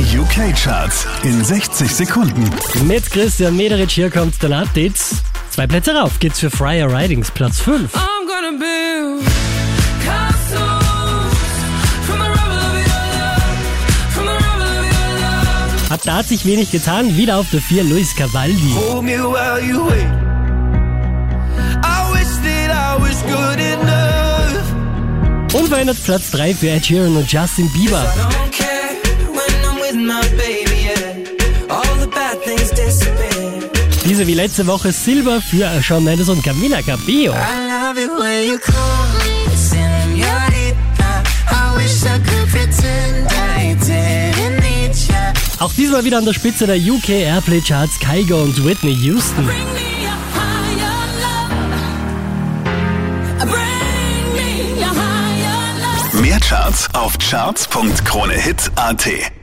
Die UK-Charts in 60 Sekunden. Mit Christian Mederich hier kommt der Update. Zwei Plätze rauf geht's für Friar Ridings, Platz 5. I'm gonna build castles from the rubble of your love, from the rubble of your love. Ab da hat sich wenig getan, wieder auf der 4 Luis Cavaldi. Hold me while you wait. I wish that I was good enough. Unverändert Platz 3 für Ed Sheeran und Justin Bieber. Don't care Diese wie letzte Woche Silber für Shawn Mendes und Camila Cabello. Auch diesmal wieder an der Spitze der UK Airplay Charts Kygo und Whitney Houston. Mehr Charts auf charts.kronehit.at.